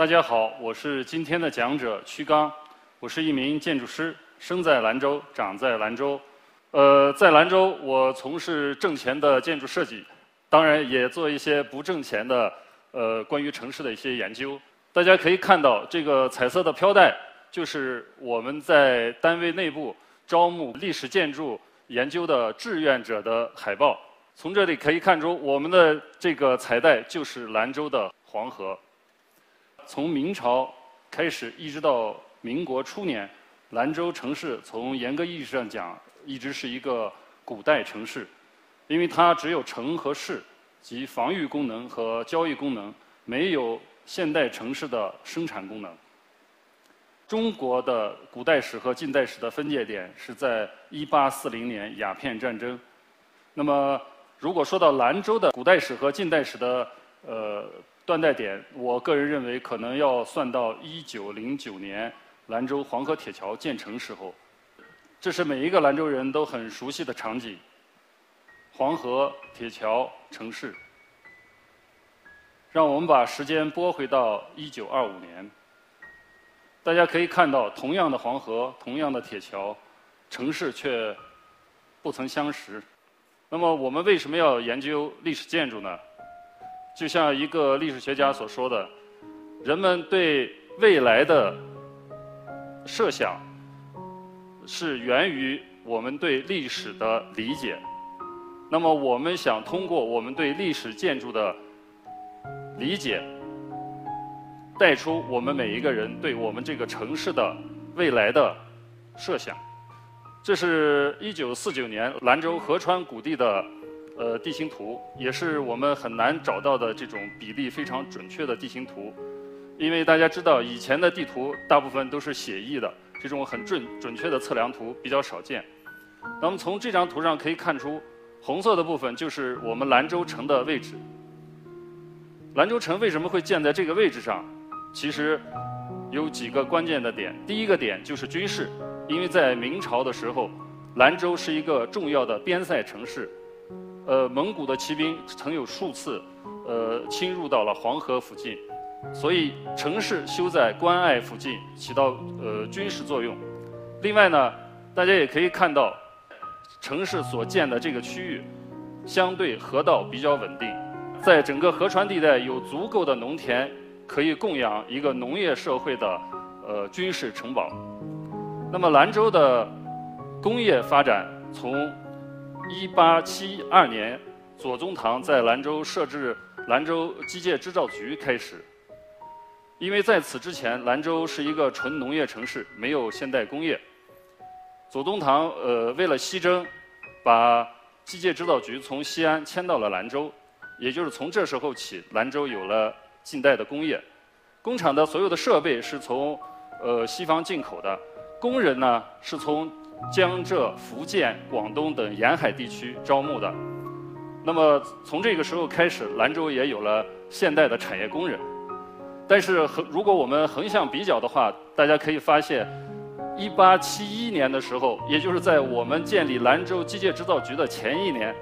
大家好，我是今天的讲者曲刚，我是一名建筑师，生在兰州，长在兰州。呃，在兰州，我从事挣钱的建筑设计，当然也做一些不挣钱的呃关于城市的一些研究。大家可以看到，这个彩色的飘带就是我们在单位内部招募历史建筑研究的志愿者的海报。从这里可以看出，我们的这个彩带就是兰州的黄河。从明朝开始，一直到民国初年，兰州城市从严格意义上讲，一直是一个古代城市，因为它只有城和市，及防御功能和交易功能，没有现代城市的生产功能。中国的古代史和近代史的分界点是在一八四零年鸦片战争。那么，如果说到兰州的古代史和近代史的呃断代点，我个人认为可能要算到1909年兰州黄河铁桥建成时候。这是每一个兰州人都很熟悉的场景：黄河铁桥城市。让我们把时间拨回到1925年，大家可以看到，同样的黄河，同样的铁桥，城市却不曾相识。那么，我们为什么要研究历史建筑呢？就像一个历史学家所说的：“人们对未来的设想。”是源于我们对历史的理解。那么，我们想通过我们对历史建筑的理解，带出我们每一个人对我们这个城市的未来的设想。这是一九四九年兰州合川谷地的呃地形图，也是我们很难找到的这种比例非常准确的地形图。因为大家知道，以前的地图大部分都是写意的。这种很准准确的测量图比较少见。那么从这张图上可以看出，红色的部分就是我们兰州城的位置。兰州城为什么会建在这个位置上？其实有几个关键的点。第一个点就是军事，因为在明朝的时候，兰州是一个重要的边塞城市。呃，蒙古的骑兵曾有数次呃侵入到了黄河附近。所以城市修在关隘附近，起到呃军事作用。另外呢，大家也可以看到，城市所建的这个区域，相对河道比较稳定，在整个河川地带有足够的农田，可以供养一个农业社会的呃军事城堡。那么兰州的工业发展，从1872年左宗棠在兰州设置兰州机械制造局开始。因为在此之前，兰州是一个纯农业城市，没有现代工业。左宗棠呃为了西征，把机械制造局从西安迁到了兰州，也就是从这时候起，兰州有了近代的工业。工厂的所有的设备是从呃西方进口的，工人呢是从江浙、福建、广东等沿海地区招募的。那么从这个时候开始，兰州也有了现代的产业工人。但是横，如果我们横向比较的话，大家可以发现，一八七一年的时候，也就是在我们建立兰州机械制造局的前一年，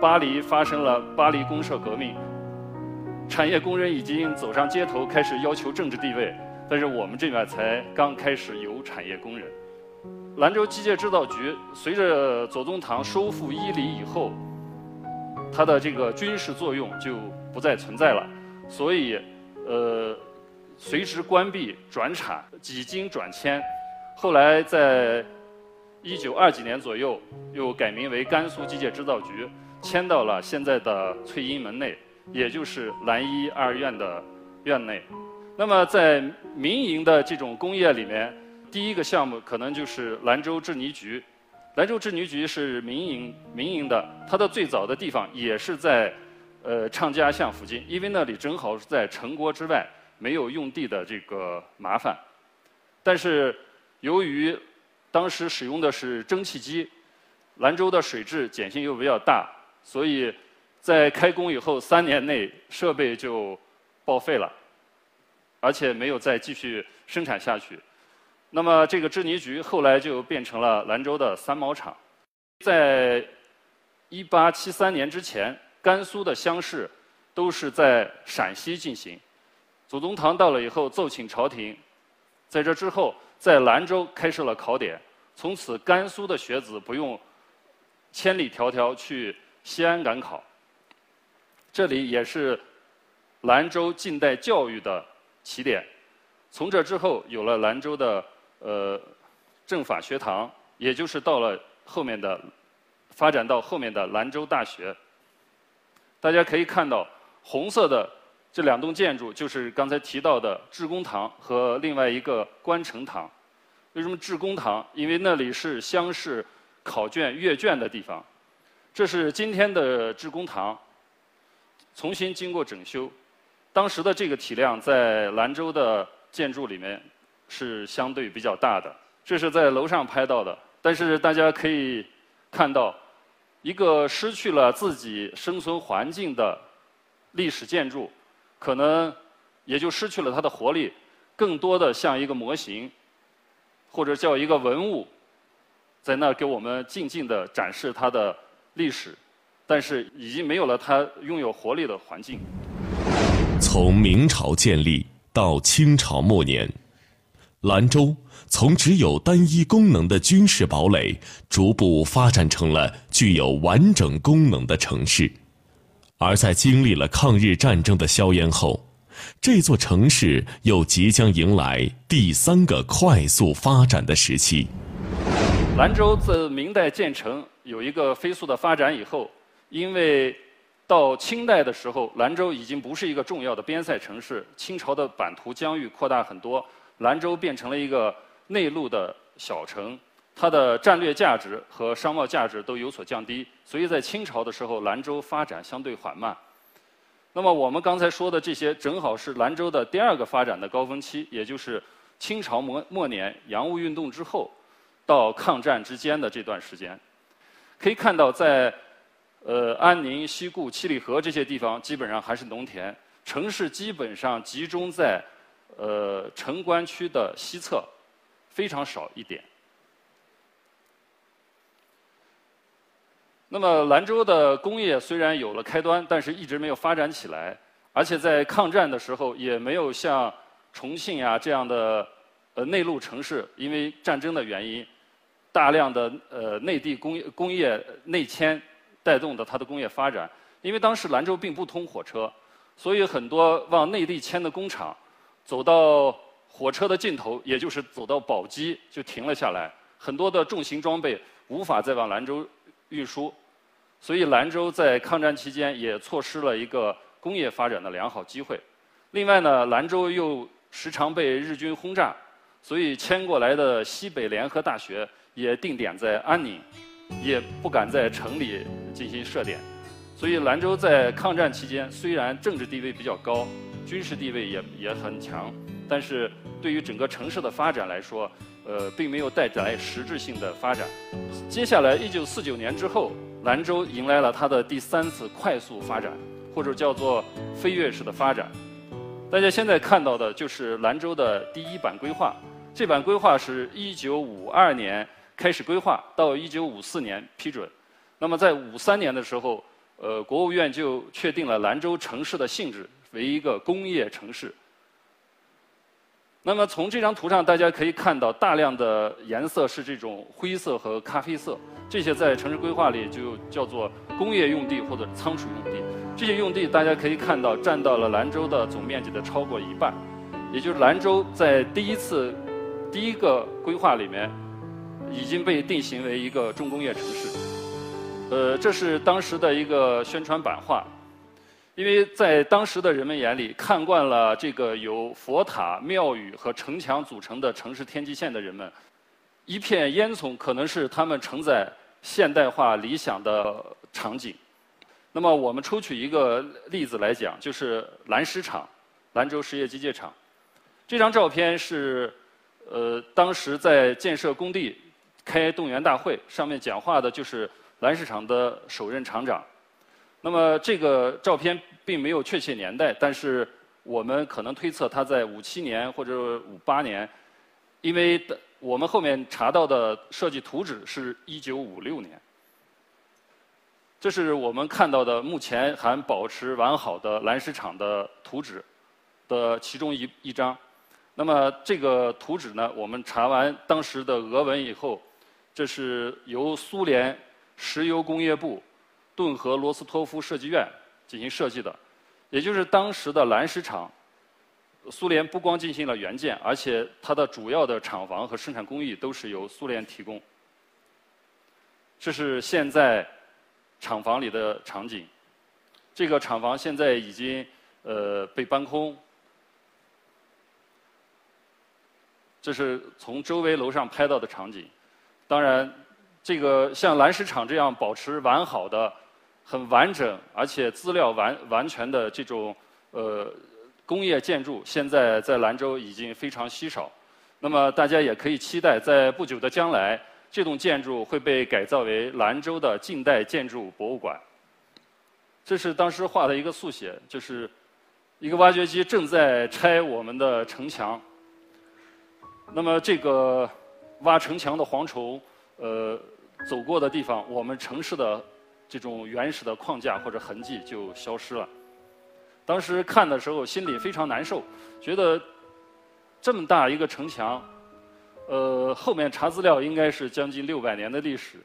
巴黎发生了巴黎公社革命，产业工人已经走上街头，开始要求政治地位。但是我们这边才刚开始有产业工人。兰州机械制造局随着左宗棠收复伊犁以后，它的这个军事作用就不再存在了，所以。呃，随之关闭转产，几经转迁，后来在一九二几年左右又改名为甘肃机械制造局，迁到了现在的翠荫门内，也就是兰医二院的院内。那么在民营的这种工业里面，第一个项目可能就是兰州制泥局。兰州制泥局是民营民营的，它的最早的地方也是在。呃，畅家巷附近，因为那里正好是在城郭之外，没有用地的这个麻烦。但是，由于当时使用的是蒸汽机，兰州的水质碱性又比较大，所以在开工以后三年内设备就报废了，而且没有再继续生产下去。那么，这个制泥局后来就变成了兰州的三毛厂。在一八七三年之前。甘肃的乡试都是在陕西进行，左宗棠到了以后奏请朝廷，在这之后，在兰州开设了考点，从此甘肃的学子不用千里迢迢去西安赶考。这里也是兰州近代教育的起点。从这之后，有了兰州的呃政法学堂，也就是到了后面的发展到后面的兰州大学。大家可以看到，红色的。这两栋建筑就是刚才提到的致公堂和另外一个观城堂。为什么致公堂？因为那里是乡试考卷阅卷的地方。这是今天的致公堂，重新经过整修。当时的这个体量在兰州的建筑里面是相对比较大的。这是在楼上拍到的，但是大家可以看到，一个失去了自己生存环境的历史建筑。可能也就失去了它的活力，更多的像一个模型，或者叫一个文物，在那给我们静静的展示它的历史，但是已经没有了它拥有活力的环境。从明朝建立到清朝末年，兰州从只有单一功能的军事堡垒，逐步发展成了具有完整功能的城市。而在经历了抗日战争的硝烟后，这座城市又即将迎来第三个快速发展的时期。兰州自明代建成有一个飞速的发展以后，因为到清代的时候，兰州已经不是一个重要的边塞城市，清朝的版图疆域扩大很多，兰州变成了一个内陆的小城。它的战略价值和商贸价值都有所降低，所以在清朝的时候，兰州发展相对缓慢。那么我们刚才说的这些，正好是兰州的第二个发展的高峰期，也就是清朝末末年洋务运动之后到抗战之间的这段时间。可以看到，在呃安宁、西固、七里河这些地方，基本上还是农田，城市基本上集中在呃城关区的西侧，非常少一点。那么兰州的工业虽然有了开端，但是一直没有发展起来，而且在抗战的时候也没有像重庆呀这样的呃内陆城市，因为战争的原因，大量的呃内地工业工业内迁带动的它的工业发展。因为当时兰州并不通火车，所以很多往内地迁的工厂，走到火车的尽头，也就是走到宝鸡就停了下来，很多的重型装备无法再往兰州运输。所以兰州在抗战期间也错失了一个工业发展的良好机会。另外呢，兰州又时常被日军轰炸，所以迁过来的西北联合大学也定点在安宁，也不敢在城里进行设点。所以兰州在抗战期间虽然政治地位比较高，军事地位也也很强，但是对于整个城市的发展来说，呃，并没有带来实质性的发展。接下来，一九四九年之后。兰州迎来了它的第三次快速发展，或者叫做飞跃式的发展。大家现在看到的就是兰州的第一版规划。这版规划是一九五二年开始规划，到一九五四年批准。那么在五三年的时候，呃，国务院就确定了兰州城市的性质 为一个工业城市。那么从这张图上，大家可以看到大量的颜色是这种灰色和咖啡色，这些在城市规划里就叫做工业用地或者仓储用地。这些用地大家可以看到占到了兰州的总面积的超过一半，也就是兰州在第一次第一个规划里面已经被定型为一个重工业城市。呃，这是当时的一个宣传版画。因为在当时的人们眼里，看惯了这个由佛塔、庙宇和城墙组成的城市天际线的人们，一片烟囱可能是他们承载现代化理想的场景。那么，我们抽取一个例子来讲，就是兰石厂，兰州实业机械厂。这张照片是，呃，当时在建设工地开动员大会，上面讲话的就是兰石厂的首任厂长。那么这个照片并没有确切年代，但是我们可能推测它在五七年或者五八年，因为我们后面查到的设计图纸是一九五六年。这是我们看到的目前还保持完好的蓝石厂的图纸，的其中一一张。那么这个图纸呢，我们查完当时的俄文以后，这是由苏联石油工业部顿河罗斯托夫设计院进行设计的，也就是当时的蓝石厂。苏联不光进行了原建，而且它的主要的厂房和生产工艺都是由苏联提供。这是现在厂房里的场景。这个厂房现在已经呃被搬空。这是从周围楼上拍到的场景。当然，这个像蓝石厂这样保持完好的、很完整而且资料完完全的这种呃。工业建筑现在在兰州已经非常稀少，那么大家也可以期待，在不久的将来，这栋建筑会被改造为兰州的近代建筑博物馆。这是当时画的一个速写，就是一个挖掘机正在拆我们的城墙。那么这个挖城墙的蝗虫，呃，走过的地方，我们城市的这种原始的框架或者痕迹就消失了。当时看的时候，心里非常难受，觉得这么大一个城墙，呃，后面查资料应该是将近六百年的历史，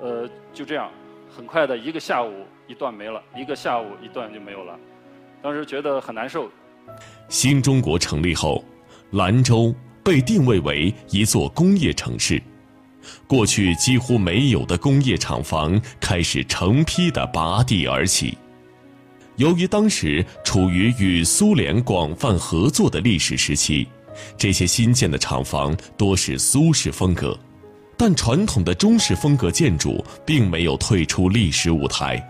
呃，就这样，很快的一个下午一段没了，一个下午一段就没有了，当时觉得很难受。新中国成立后，兰州被定位为一座工业城市，过去几乎没有的工业厂房开始成批的拔地而起。由于当时处于与苏联广泛合作的历史时期，这些新建的厂房多是苏式风格，但传统的中式风格建筑并没有退出历史舞台，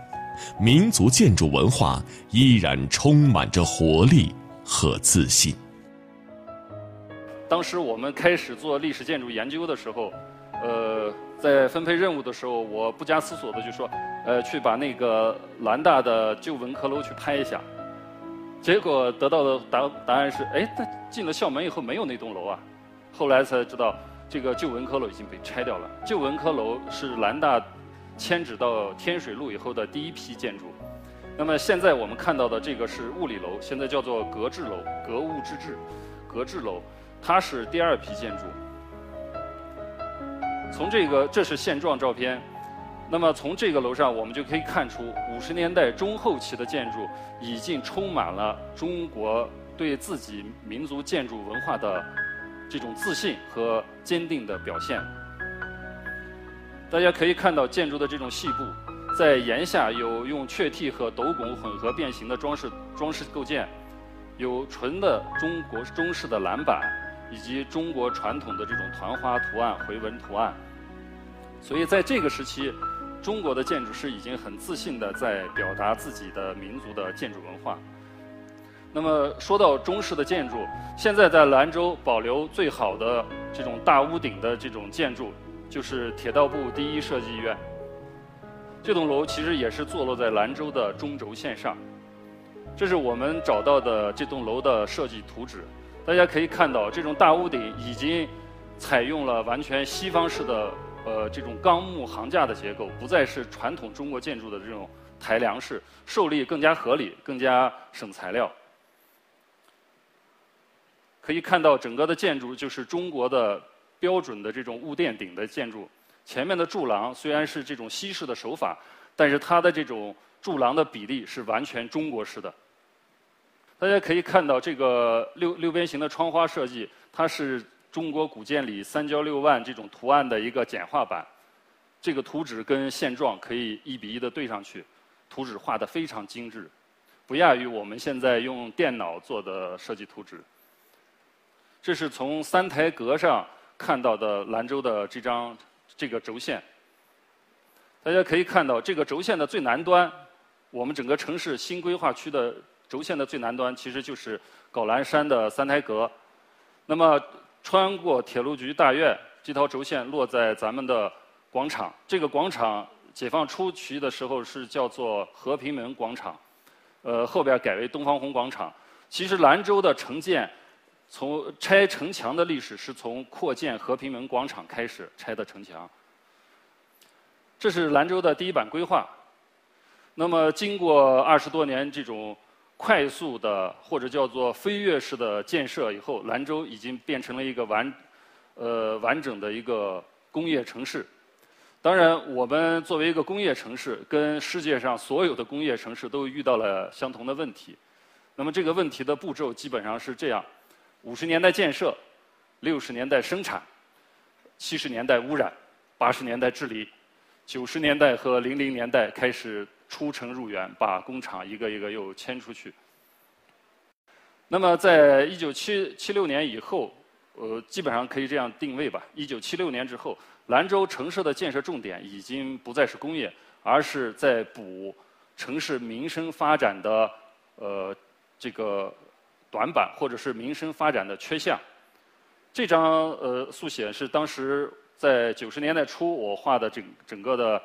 民族建筑文化依然充满着活力和自信。当时我们开始做历史建筑研究的时候，呃。在分配任务的时候，我不加思索的就说：“呃，去把那个兰大的旧文科楼去拍一下。”结果得到的答答案是：“哎，他进了校门以后没有那栋楼啊。”后来才知道，这个旧文科楼已经被拆掉了。旧文科楼是兰大迁址到天水路以后的第一批建筑。那么现在我们看到的这个是物理楼，现在叫做格致楼，格物致知，格致楼，它是第二批建筑。从这个，这是现状照片。那么从这个楼上，我们就可以看出，五十年代中后期的建筑已经充满了中国对自己民族建筑文化的这种自信和坚定的表现。大家可以看到建筑的这种细部，在檐下有用雀替和斗拱混合变形的装饰装饰构件，有纯的中国中式的栏板。以及中国传统的这种团花图案、回纹图案，所以在这个时期，中国的建筑师已经很自信地在表达自己的民族的建筑文化。那么说到中式的建筑，现在在兰州保留最好的这种大屋顶的这种建筑，就是铁道部第一设计院。这栋楼其实也是坐落在兰州的中轴线上。这是我们找到的这栋楼的设计图纸。大家可以看到，这种大屋顶已经采用了完全西方式的呃这种钢木桁架的结构，不再是传统中国建筑的这种抬梁式，受力更加合理，更加省材料。可以看到，整个的建筑就是中国的标准的这种雾垫顶的建筑。前面的柱廊虽然是这种西式的手法，但是它的这种柱廊的比例是完全中国式的。大家可以看到这个六六边形的窗花设计，它是中国古建里三焦六万这种图案的一个简化版。这个图纸跟现状可以一比一的对上去，图纸画的非常精致，不亚于我们现在用电脑做的设计图纸。这是从三台阁上看到的兰州的这张这个轴线。大家可以看到这个轴线的最南端，我们整个城市新规划区的。轴线的最南端其实就是皋兰山的三台阁，那么穿过铁路局大院，这条轴线落在咱们的广场。这个广场解放初期的时候是叫做和平门广场，呃，后边改为东方红广场。其实兰州的城建，从拆城墙的历史是从扩建和平门广场开始拆的城墙。这是兰州的第一版规划。那么经过二十多年这种。快速的或者叫做飞跃式的建设以后，兰州已经变成了一个完呃完整的一个工业城市。当然，我们作为一个工业城市，跟世界上所有的工业城市都遇到了相同的问题。那么这个问题的步骤基本上是这样：五十年代建设，六十年代生产，七十年代污染，八十年代治理，九十年代和零零年代开始出城入园，把工厂一个一个又迁出去。那么在一九七七六年以后，呃，基本上可以这样定位吧：一九七六年之后。兰州城市的建设重点已经不再是工业，而是在补城市民生发展的呃这个短板，或者是民生发展的缺项。这张呃速写是当时在九十年代初我画的整整个的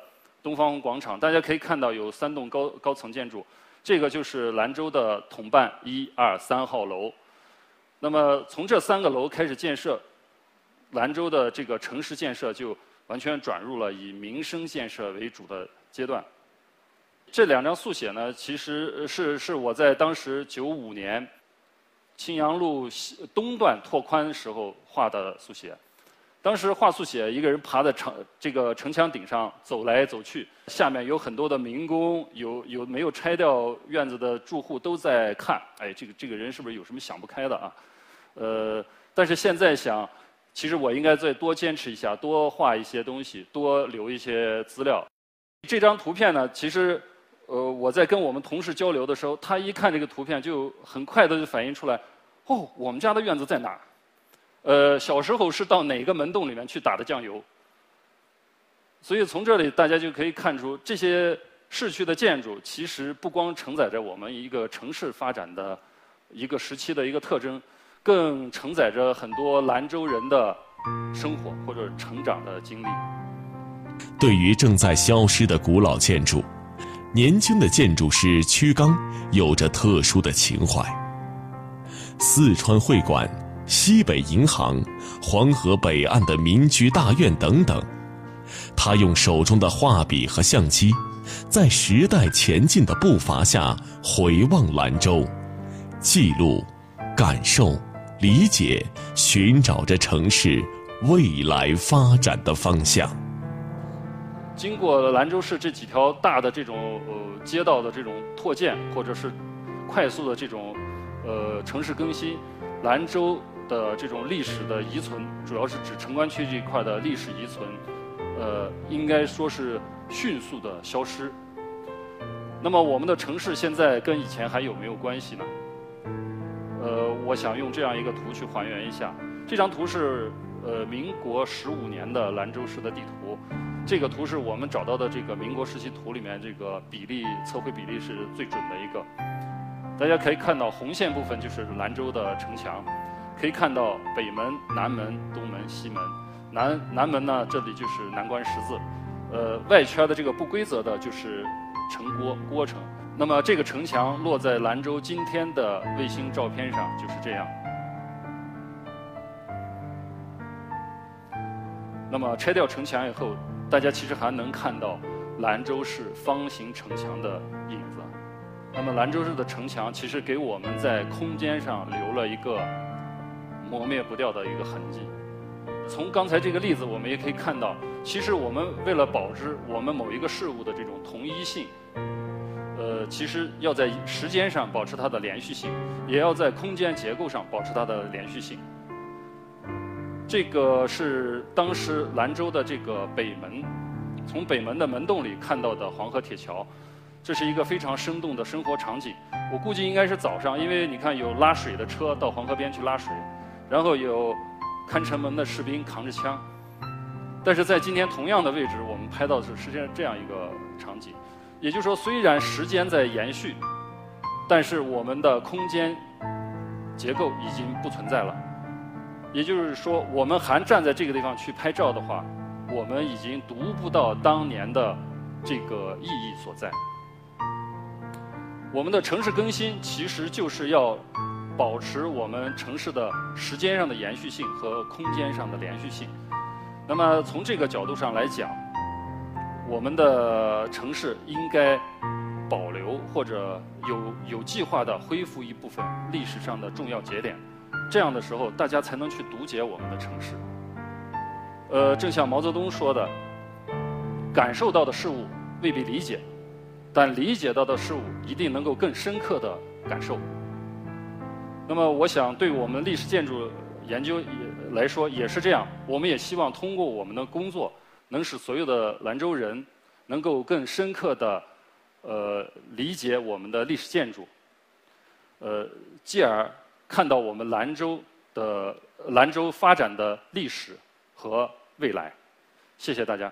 东方广场，大家可以看到有三栋高高层建筑，这个就是兰州的统办一二三号楼。那么从这三个楼开始建设。兰州的这个城市建设就完全转入了以民生建设为主的阶段。这两张速写呢，其实是是我在当时九五年青阳路西东段拓宽时候画的速写。当时画速写，一个人爬在城这个城墙顶上走来走去，下面有很多的民工，有有没有拆掉院子的住户都在看。哎，这个这个人是不是有什么想不开的啊？呃，但是现在想。其实我应该再多坚持一下，多画一些东西，多留一些资料。这张图片呢，其实，呃，我在跟我们同事交流的时候，他一看这个图片，就很快的就反映出来，哦，我们家的院子在哪儿？呃，小时候是到哪个门洞里面去打的酱油？所以从这里大家就可以看出，这些市区的建筑其实不光承载着我们一个城市发展的一个时期的一个特征。更承载着很多兰州人的生活或者成长的经历。对于正在消失的古老建筑，年轻的建筑师曲刚有着特殊的情怀。四川会馆、西北银行、黄河北岸的民居大院等等，他用手中的画笔和相机，在时代前进的步伐下回望兰州，记录，感受。理解，寻找着城市未来发展的方向。经过兰州市这几条大的这种呃街道的这种拓建，或者是快速的这种呃城市更新，兰州的这种历史的遗存，主要是指城关区这一块的历史遗存，呃，应该说是迅速的消失。那么，我们的城市现在跟以前还有没有关系呢？呃，我想用这样一个图去还原一下。这张图是呃民国十五年的兰州市的地图。这个图是我们找到的这个民国时期图里面这个比例测绘比例是最准的一个。大家可以看到红线部分就是兰州的城墙，可以看到北门、南门、东门、西门。南南门呢，这里就是南关十字。呃，外圈的这个不规则的就是城郭郭城。那么这个城墙落在兰州今天的卫星照片上就是这样。那么拆掉城墙以后，大家其实还能看到兰州市方形城墙的影子。那么兰州市的城墙其实给我们在空间上留了一个磨灭不掉的一个痕迹。从刚才这个例子，我们也可以看到，其实我们为了保持我们某一个事物的这种同一性。呃，其实要在时间上保持它的连续性，也要在空间结构上保持它的连续性。这个是当时兰州的这个北门，从北门的门洞里看到的黄河铁桥，这是一个非常生动的生活场景。我估计应该是早上，因为你看有拉水的车到黄河边去拉水，然后有看城门的士兵扛着枪。但是在今天同样的位置，我们拍到的是实际上这样一个场景。也就是说，虽然时间在延续，但是我们的空间结构已经不存在了。也就是说，我们还站在这个地方去拍照的话，我们已经读不到当年的这个意义所在。我们的城市更新其实就是要保持我们城市的时间上的延续性和空间上的连续性。那么从这个角度上来讲，我们的城市应该保留或者有有计划的恢复一部分历史上的重要节点，这样的时候，大家才能去读解我们的城市。呃，正像毛泽东说的，感受到的事物未必理解，但理解到的事物一定能够更深刻的感受。那么，我想对我们历史建筑研究来说也是这样。我们也希望通过我们的工作，能使所有的兰州人能够更深刻的呃理解我们的历史建筑，呃，继而看到我们兰州的兰州发展的历史和未来。谢谢大家。